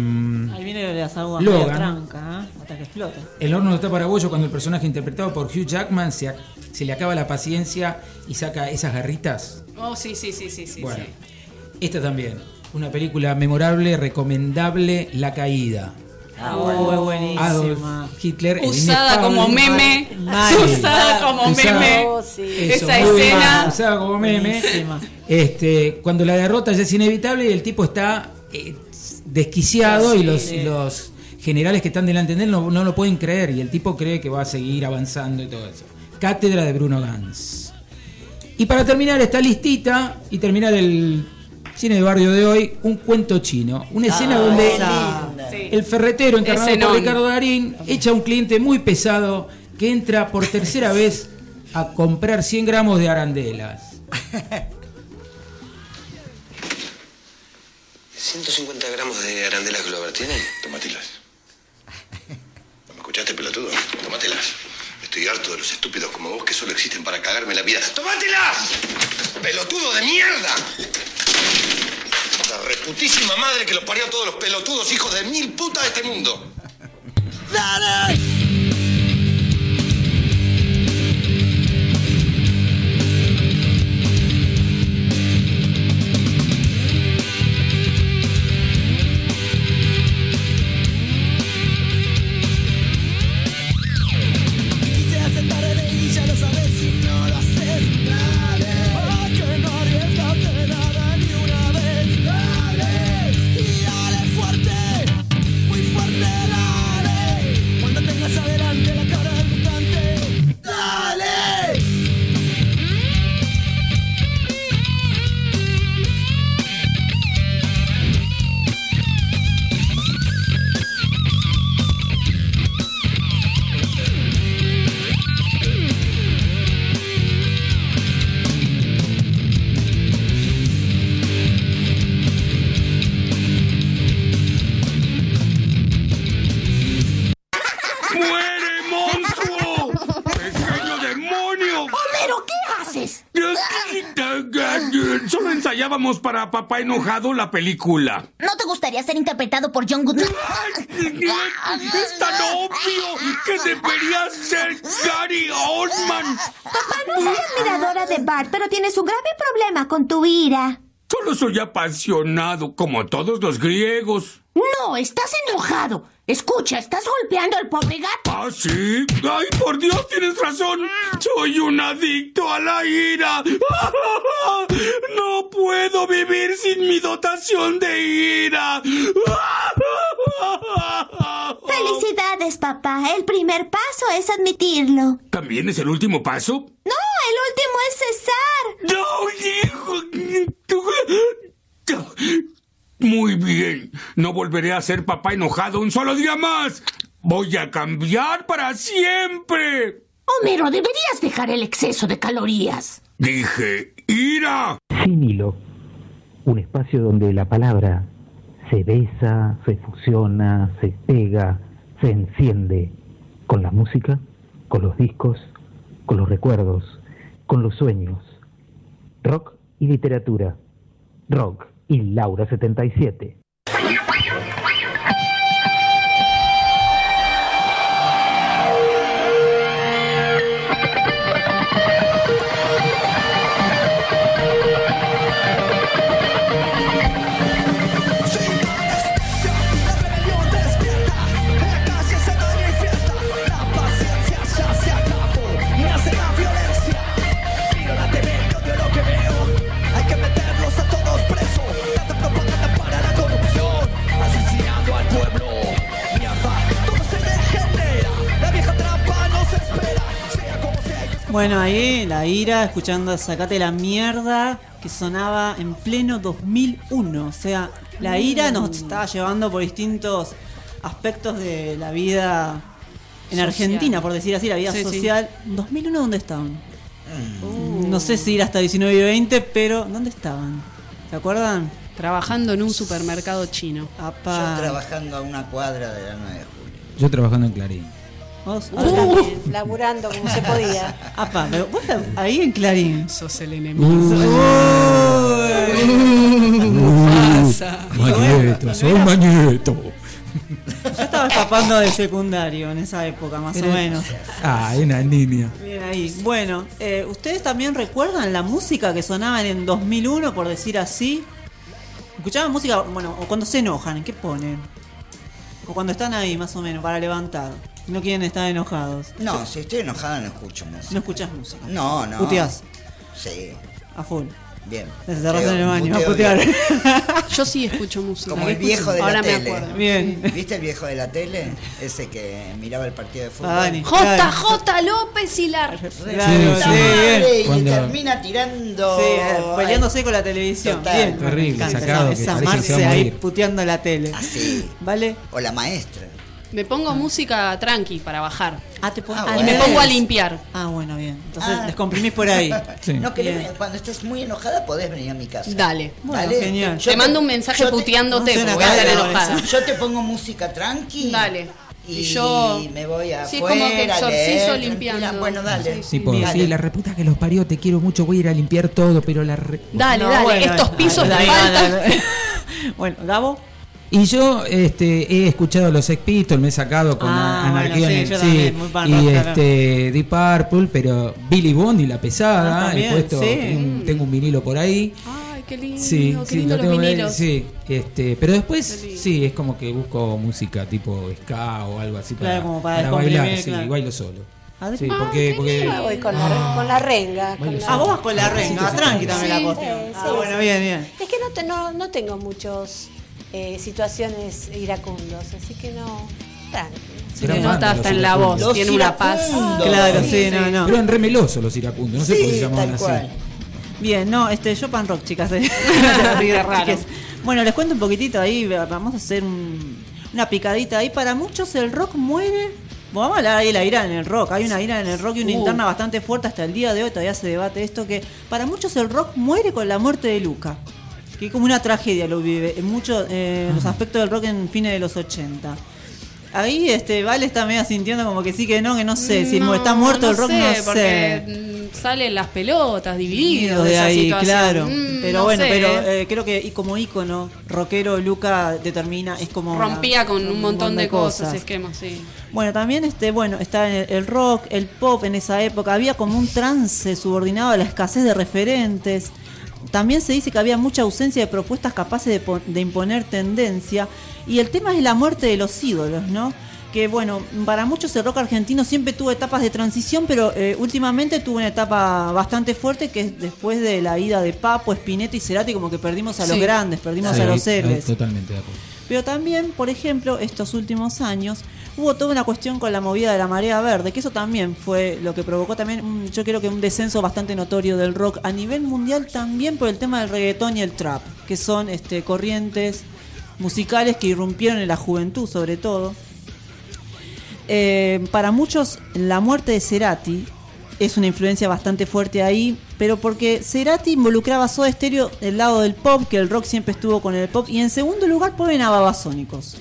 Ahí viene las aguas Logan. tranca, ¿eh? hasta que explota. el horno está paraguayo cuando el personaje interpretado por Hugh Jackman se, le acaba la paciencia y saca esas garritas. Oh, sí, sí, sí, sí, sí. Bueno, sí. esta también, una película memorable, recomendable, La Caída. Ah, Muy buenísima. Adolf Hitler. el Usada como meme. Mal. Usada como Usada- meme. Oh, sí. Eso, Esa escena. mal, usada como meme. Buenísima. Este, cuando la derrota ya es inevitable y el tipo está eh, desquiciado y los, los generales que están delante de él no, no lo pueden creer y el tipo cree que va a seguir avanzando y todo eso. Cátedra de Bruno Gans. Y para terminar esta listita y terminar el cine de barrio de hoy, un cuento chino. Una escena Ah, donde el ferretero encarnado por Ricardo Darín echa a un cliente muy pesado que entra por tercera [laughs] vez a comprar 100 gramos de arandelas. 150 gramos de arandelas Glover, ¿tiene? Tómatelas. [laughs] ¿Me escuchaste, pelotudo? Tómatelas. Estoy harto de los estúpidos como vos que solo existen para cagarme la vida. ¡Tómatelas! ¡Pelotudo de mierda! La reputísima madre que los parió a todos los pelotudos hijos de mil putas de este mundo. Quisiera para Papá Enojado la película. ¿No te gustaría ser interpretado por John Goodman? Es tan obvio que debería ser Gary Oldman. Papá, no soy admiradora de Bart, pero tienes un grave problema con tu ira. Solo soy apasionado, como todos los griegos. No, estás enojado. Escucha, estás golpeando al pobre gato. ¿Ah, sí? ¡Ay, por Dios, tienes razón! ¡Soy un adicto a la ira! [laughs] ¡No puedo vivir sin mi dotación de ira! [laughs] Felicidades, papá. El primer paso es admitirlo. ¿También es el último paso? No, el último es cesar. ¡No, hijo! [laughs] Muy bien. No volveré a ser papá enojado un solo día más. Voy a cambiar para siempre. Homero, deberías dejar el exceso de calorías. Dije, ira. Sin hilo. Un espacio donde la palabra se besa, se fusiona, se pega, se enciende con la música, con los discos, con los recuerdos, con los sueños. Rock y literatura. Rock y Laura77. Bueno, ahí la ira, escuchando Sacate la mierda, que sonaba en pleno 2001. O sea, la ira nos estaba llevando por distintos aspectos de la vida en Social. Argentina, por decir así, la vida Sí, sí. social. ¿2001 dónde estaban? No sé si ir hasta 19 y 20, pero ¿dónde estaban? ¿Se acuerdan? Trabajando en un supermercado chino. Yo trabajando a una cuadra de la 9 de julio. Yo trabajando en Clarín. ¿Vos? También, [laughs] laburando como se podía. [laughs] Apa, pero vos ahí en Clarín. Sos el enemigo. Mañeto, soy Mañeto. Yo estaba escapando de secundario en esa época, más o Era- menos. Ah, una niña. Bien ahí. Bueno, eh, ¿ustedes también recuerdan la música que sonaban en 2001, por decir así? ¿Escuchaban música, bueno, o cuando se enojan, qué ponen? O cuando están ahí, más o menos, para levantar. No quieren estar enojados. No, si estoy enojada no escucho música. No escuchas música. No, no. Puteás. Sí. A full. Bien. Te cerrás en el baño a putear. bien. [laughs] Yo sí escucho música. Como el Escucho- viejo de Ahora la me tele. acuerdo. Bien. ¿Viste el viejo de la tele? Ese que miraba el partido de fútbol. Ah, Dani. JJ López y la. Re- Sí, madre, bien. Y Cuando- termina tirando. Sí, eh, peleándose con la televisión. Total. Bien. Terrible, Me encanta sacado, esa, esa Marce ahí puteando la tele. Así. ¿Vale? O la maestra. Me pongo música tranqui para bajar. Ah, te pon- Ah, ah, Y me pongo a limpiar. Ah, bueno, bien. Entonces Ah. descomprimís por ahí. [laughs] Sí. No, que Bien. cuando estés muy enojada podés venir a mi casa. Dale. Genial. Yo Te mando un mensaje yo te- puteándote no porque voy a estar enojada. Yo te pongo música tranqui. Dale. Y, Y yo- me voy a Sí, como que exorcizo limpiando. Bueno, dale. Sí, Tipo, Dale. sí, la reputa que los parió, te quiero mucho, voy a ir a limpiar todo, pero la re- Dale, No, dale. bueno, Estos pisos dale, faltan. dale. [laughs] Bueno, Gabo. Y yo este, he escuchado los Sex Pistols, me he sacado con Ah, Anarquía bueno, sí, en sí, también, y rock, claro. este Deep Purple, pero Billy Bond y la pesada, Ah, he puesto, sí. un- tengo un vinilo por ahí. Ay, qué lindo. Sí, qué sí, lindo lo los vinilos. sí, este, pero después sí, es como que busco música tipo ska o algo así para, Claro, como para para bailar, sí, claro. bailo solo. Adri- Sí, Ah, porque, voy con la, con la renga. Con Bueno, la- Ah, vos vas con la renga, sí, tranqui sí. también la Sí, cuestión. sí, Ah, sí, bueno, sí. bien, bien. Es que no, te- no, no tengo muchos eh, situaciones iracundos, así que no. Tranqui. Pero Se nota los hasta en la voz. Los Tiene una paz. Claro, sí, no, no. pero eran remelosos los iracundos, no sé por qué se llamaban así. cual. Bien, no, este, yo pan rock, chicas. eh. [laughs] Raro. Bueno, les cuento un poquitito ahí, vamos a hacer un- una picadita ahí. Para muchos el rock muere. Bueno, vamos a hablar ahí de la ira en el rock. Hay una ira en el rock y una Uh. interna bastante fuerte hasta el día de hoy. Todavía se debate esto que para muchos el rock muere con la muerte de Luca. Que como una tragedia lo vive en muchos eh, los aspectos del rock en fines de los 80. Ahí este Vale está medio sintiendo como que sí que no, que no sé. Si No, está muerto el rock, sé, no sé. Porque mm, salen las pelotas divididos de de ahí, situación. claro. Mm, pero no bueno, sé. pero eh, creo que y como ícono rockero Luca determina es como rompía con un montón de cosas, cosas. esquemas, sí. Bueno, también este, bueno, está el, el rock, el pop en esa época, había como un trance subordinado a la escasez de referentes. También se dice que había mucha ausencia de propuestas capaces de, pon- de imponer tendencia. Y el tema es la muerte de los ídolos, ¿no? Que bueno, para muchos el rock argentino siempre tuvo etapas de transición, pero eh, últimamente tuvo una etapa bastante fuerte que es después de la ida de Papo, Spinetta y Cerati, como que perdimos a los grandes, perdimos Sí, a los héroes. totalmente de acuerdo. Pero también, por ejemplo, estos últimos años hubo toda una cuestión con la movida de la marea verde, que eso también fue lo que provocó también, yo creo que un descenso bastante notorio del rock a nivel mundial también por el tema del reggaetón y el trap, que son este, corrientes musicales que irrumpieron en la juventud sobre todo. Eh, para muchos la muerte de Cerati es una influencia bastante fuerte ahí, pero porque Cerati involucraba a Soda Stereo del lado del pop, que el rock siempre estuvo con el pop, y en segundo lugar ponen a Babasónicos.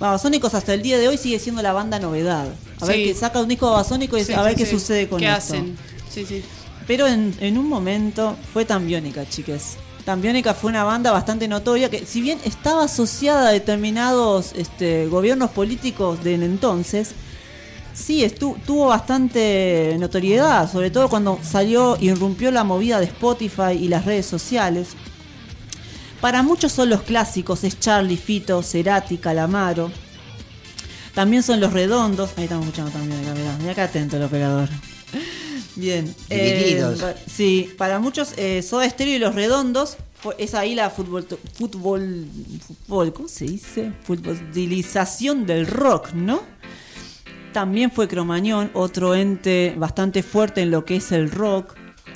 Babasónicos hasta el día de hoy sigue siendo la banda novedad. A ver que saca un disco Babasónico y Sí, a ver sí, qué sucede con ¿Qué esto. hacen? Sí, sí. Pero en, en un momento fue Tambiónica, chiques. Tambiónica fue una banda bastante notoria que, si bien estaba asociada a determinados este, gobiernos políticos del entonces, sí estu- tuvo bastante notoriedad, sobre todo cuando salió, irrumpió la movida de Spotify y las redes sociales. Para muchos son los clásicos, es Charlie, Fito, Cerati, Calamaro. También son los redondos. Ahí estamos escuchando también, acá, mirá, mirá acá atento el operador. [laughs] Bien. Divididos. Eh, sí, para muchos eh, Soda Stereo y Los Redondos es ahí la fútbol, fútbol, fútbol, ¿cómo se dice? Futbolización del rock, ¿no? También fue Cromañón, otro ente bastante fuerte en lo que es el rock,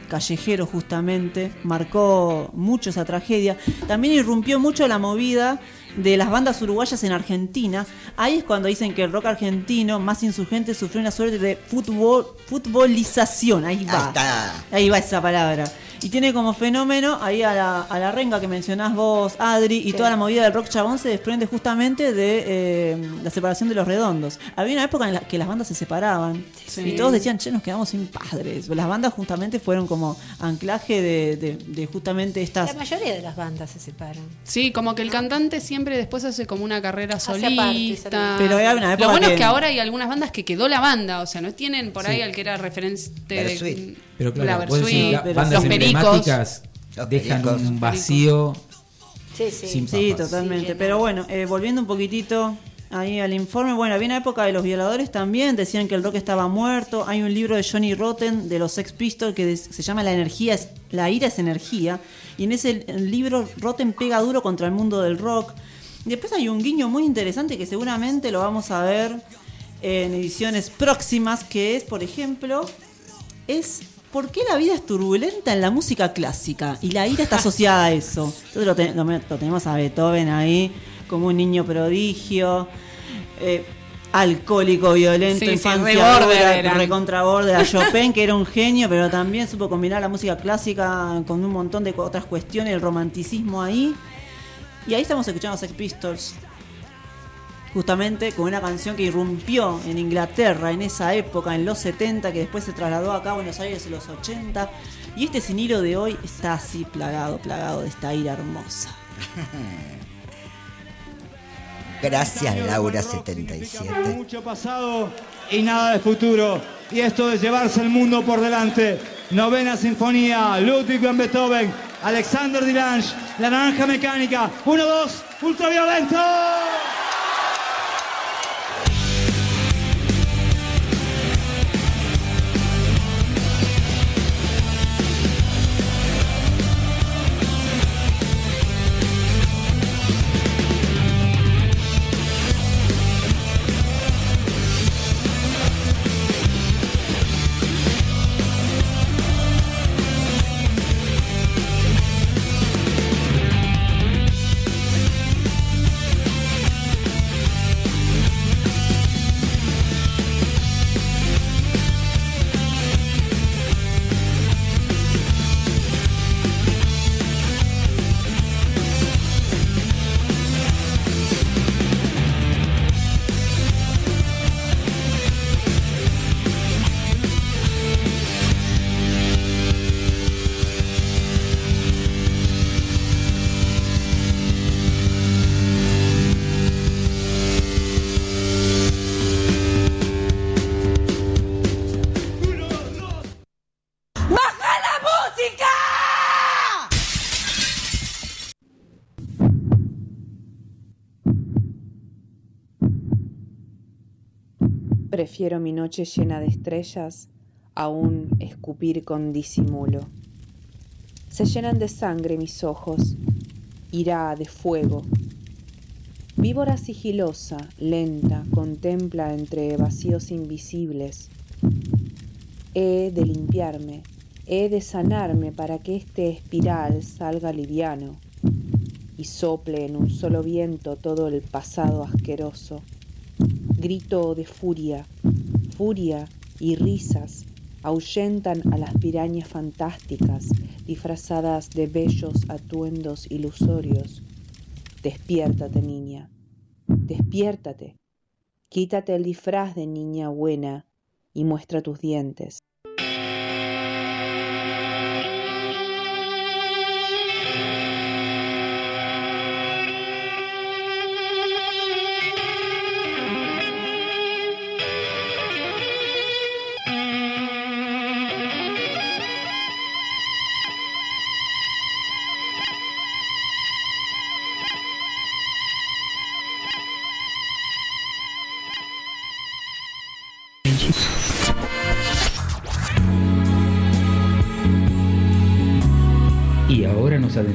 callejero justamente, marcó mucho esa tragedia. También irrumpió mucho la movida de las bandas uruguayas en Argentina. Ahí es cuando dicen que el rock argentino más insurgente sufrió una suerte de fútbol, futbolización. Ahí va. Ahí está. Ahí va esa palabra. Y tiene como fenómeno ahí a la, a la renga que mencionás vos, Adri, y Sí. toda la movida del rock chabón se desprende justamente de eh, la separación de los redondos. Había una época en la que las bandas se separaban Sí. y todos decían, che, nos quedamos sin padres. Las bandas justamente fueron como anclaje de, de- de justamente estas... La mayoría de las bandas se separan. Sí, como que el cantante siempre después hace como una carrera solista. solista. Pero hay una época Lo bueno que- es que ahora hay algunas bandas que quedó la banda, o sea, no tienen por ahí Sí. al que era referente de Pero la claro, Versuit, la- pero bandas los Los dejan pericos. un vacío Sí, sí. sin Sí, totalmente. Sí, Pero bueno, eh, volviendo un poquitito ahí al informe. Bueno, había una época de los violadores también, decían que el rock estaba muerto. Hay un libro de Johnny Rotten de los Sex Pistols que se llama La energía, es- la ira es energía. Y en ese libro Rotten pega duro contra el mundo del rock. Y después hay un guiño muy interesante que seguramente lo vamos a ver en ediciones próximas, que es, por ejemplo, es ¿por qué la vida es turbulenta en la música clásica? Y la ira está asociada a eso. Entonces lo, te- lo tenemos a Beethoven ahí como un niño prodigio, eh, alcohólico, violento, Sí, infancia recontra border, a Chopin que era un genio, pero también supo combinar la música clásica con un montón de otras cuestiones, el romanticismo ahí. Y ahí estamos escuchando a Sex Pistols, justamente con una canción que irrumpió en Inglaterra en esa época, en los 70, que después se trasladó acá a Buenos Aires en los 80. Y este sinilo de hoy está así plagado, plagado de esta ira hermosa. [laughs] Gracias, Laura Queda 77. mucho pasado y nada de futuro. Y esto de llevarse el mundo por delante. Novena Sinfonía, Ludwig van Beethoven, Alexander Dilange, La Naranja Mecánica. Uno, dos, ultraviolento. Prefiero mi noche llena de estrellas a un escupir con disimulo. Se llenan de sangre mis ojos, ira de fuego. Víbora sigilosa, lenta, contempla entre vacíos invisibles. He de limpiarme, he de sanarme para que este espiral salga liviano y sople en un solo viento todo el pasado asqueroso. Grito de furia, y risas ahuyentan a las pirañas fantásticas disfrazadas de bellos atuendos ilusorios. Despiértate, niña, despiértate. Quítate el disfraz de niña buena y muestra tus dientes.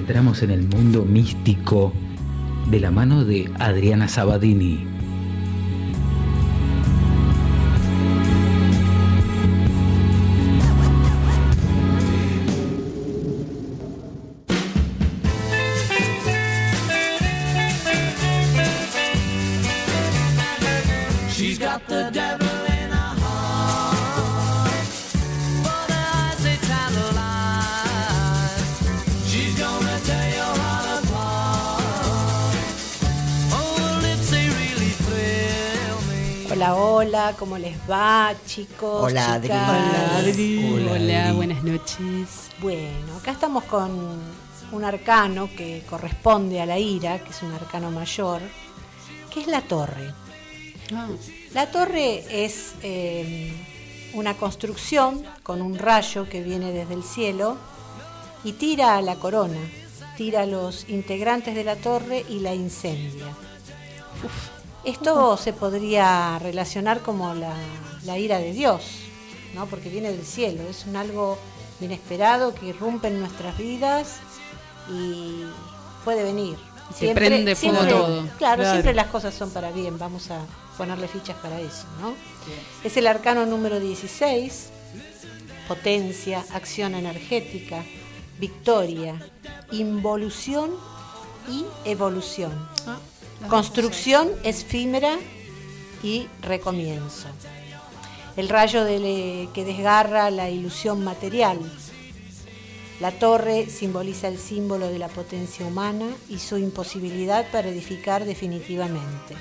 Adentramos en el mundo místico de la mano de Adriana Sabadini. Va, chicos? Hola, Adri. chicas? Hola, Adri. Hola, Hola, Adri. buenas noches. Bueno, acá estamos con un arcano que corresponde a la ira, que es un arcano mayor, que es la torre. La torre es eh, una construcción con un rayo que viene desde el cielo y tira a la corona, tira a los integrantes de la torre y la incendia. Esto se podría relacionar como la, la ira de Dios, ¿no? porque viene del cielo, es un algo inesperado que irrumpe en nuestras vidas y puede venir. Se prende fuego todo. Claro, Claro. siempre las cosas son para bien, vamos a ponerle fichas para eso, ¿no? Es el arcano número 16, potencia, acción energética, victoria, involución y evolución. las Construcción efímera y recomienzo. El rayo de- que desgarra la ilusión material. La torre simboliza el símbolo de la potencia humana y su imposibilidad para edificar definitivamente.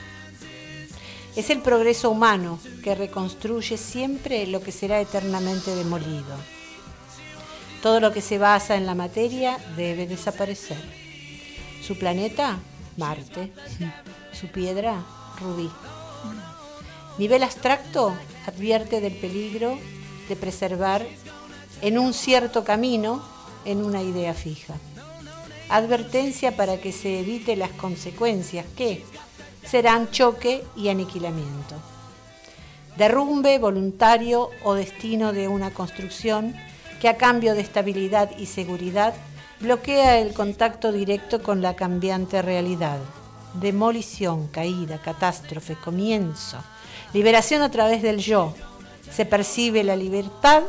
Es el progreso humano que reconstruye siempre lo que será eternamente demolido. Todo lo que se basa en la materia debe desaparecer. Su planeta, Marte. Su piedra, Rubí. Nivel abstracto advierte del peligro de preservar en un cierto camino, en una idea fija. Advertencia para que se evite las consecuencias que serán choque y aniquilamiento. Derrumbe voluntario o destino de una construcción que a cambio de estabilidad y seguridad bloquea el contacto directo con la cambiante realidad. Demolición, caída, catástrofe, comienzo. Liberación a través del yo. Se percibe la libertad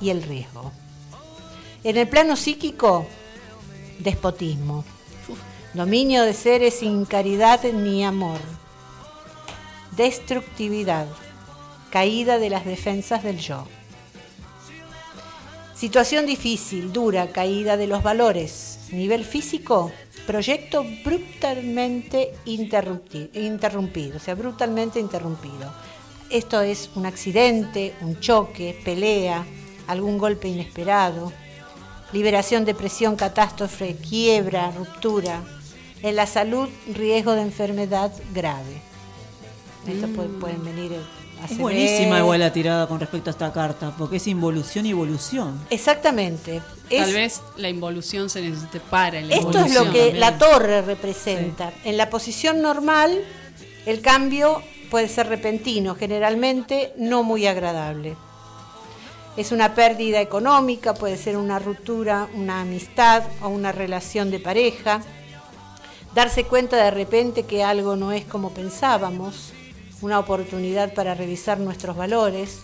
y el riesgo. En el plano psíquico, despotismo. Dominio de seres sin caridad ni amor. Destructividad. Caída de las defensas del yo. Situación difícil, dura, caída de los valores. Nivel físico, proyecto brutalmente interrumpido, o sea, brutalmente interrumpido. Esto es un accidente, un choque, pelea, algún golpe inesperado, liberación, depresión, catástrofe, quiebra, ruptura. En la salud, riesgo de enfermedad grave. Esto puede- pueden venir Es buenísima igual la tirada con respecto a esta carta, porque es involución y evolución. Exactamente. Tal vez la involución se necesite para la Esto es lo que también. la torre representa. En la posición normal, el cambio puede ser repentino, generalmente no muy agradable. Es una pérdida económica, puede ser una ruptura, una amistad o una relación de pareja. Darse cuenta de repente que algo no es como pensábamos, una oportunidad para revisar nuestros valores,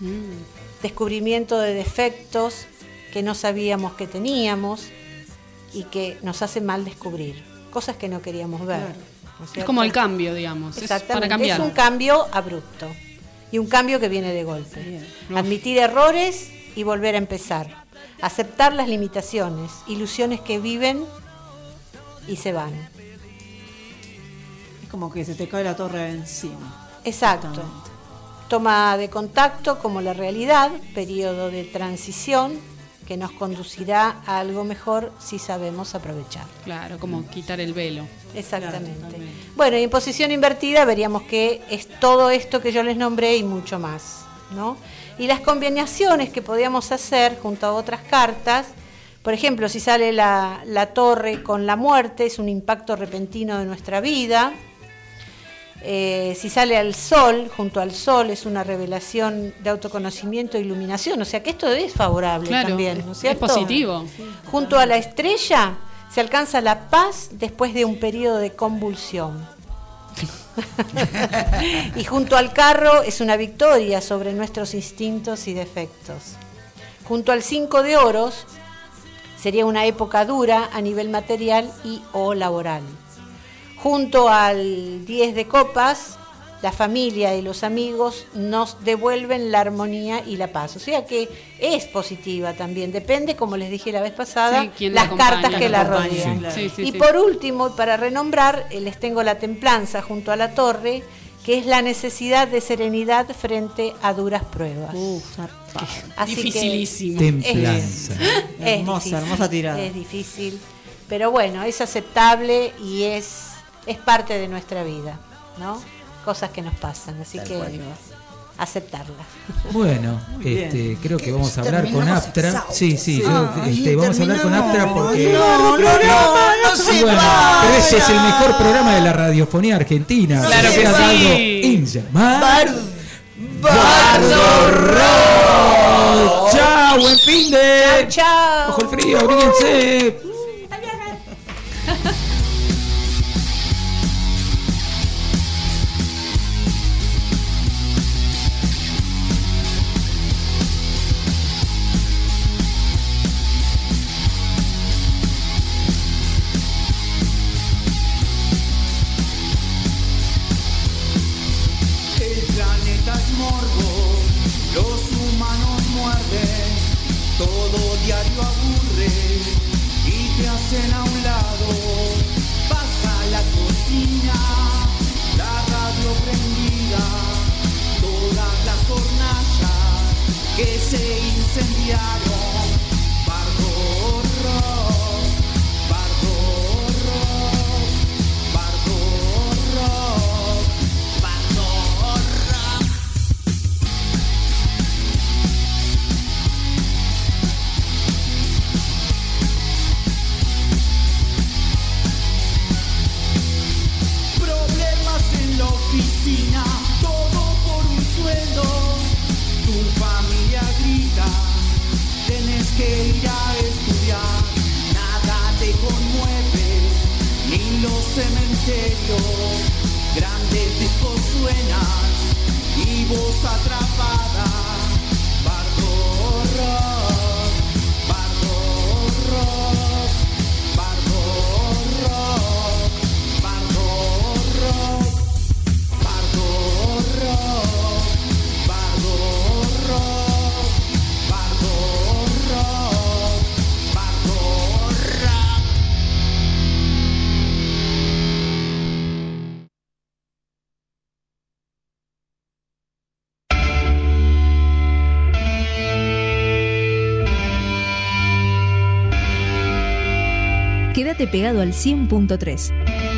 descubrimiento de defectos que no sabíamos que teníamos y que nos hace mal descubrir, cosas que no queríamos ver. ¿no Es como el cambio, digamos. Es Exactamente, para cambiar. es un cambio abrupto y un cambio que viene de golpe. Admitir errores y volver a empezar. Aceptar las limitaciones, ilusiones que viven y se van. Es como que se te cae la torre encima. Exacto. Toma de contacto como la realidad, periodo de transición que nos conducirá a algo mejor si sabemos aprovechar. Claro, como quitar el velo. Exactamente. Bueno, y en posición invertida veríamos que es todo esto que yo les nombré y mucho más, ¿no? Y las combinaciones que podíamos hacer junto a otras cartas, por ejemplo, si sale la, la torre con la muerte, es un impacto repentino de nuestra vida. Eh, si sale al sol, junto al sol, es una revelación de autoconocimiento e iluminación. O sea que esto es favorable Claro, también, es- ¿no es es cierto? positivo. Junto a la estrella se alcanza la paz después de un periodo de convulsión. [laughs] y junto al carro es una victoria sobre nuestros instintos y defectos. Junto al cinco de oros sería una época dura a nivel material y o laboral. Junto al 10 de copas, la familia y los amigos nos devuelven la armonía y la paz. O sea que es positiva también, depende, como les dije la vez pasada, Sí, quién la las cartas que la rodean. claro. Sí, sí, y sí. por último, y para renombrar, eh, les tengo la templanza junto a la torre, que es la necesidad de serenidad frente a duras pruebas. Así que Dificilísimo. Templanza. es Hermosa, difícil, hermosa tirada. Es difícil, pero bueno, es aceptable y es, es parte de nuestra vida, ¿no? Cosas que nos pasan, así Tal que cual. aceptarla. Bueno, [laughs] este, creo que vamos a hablar con Aptra. exhaustos. Sí, sí, yo, Ay, este, vamos a hablar con Aptra porque. No, no, no, no se bueno, pero ese es el mejor programa de la radiofonía argentina. Claro que ha sí. Bardo Rock. Chao, buen fin de. Chao. Ojo el frío, abríguense. Se Pegado al 100.3.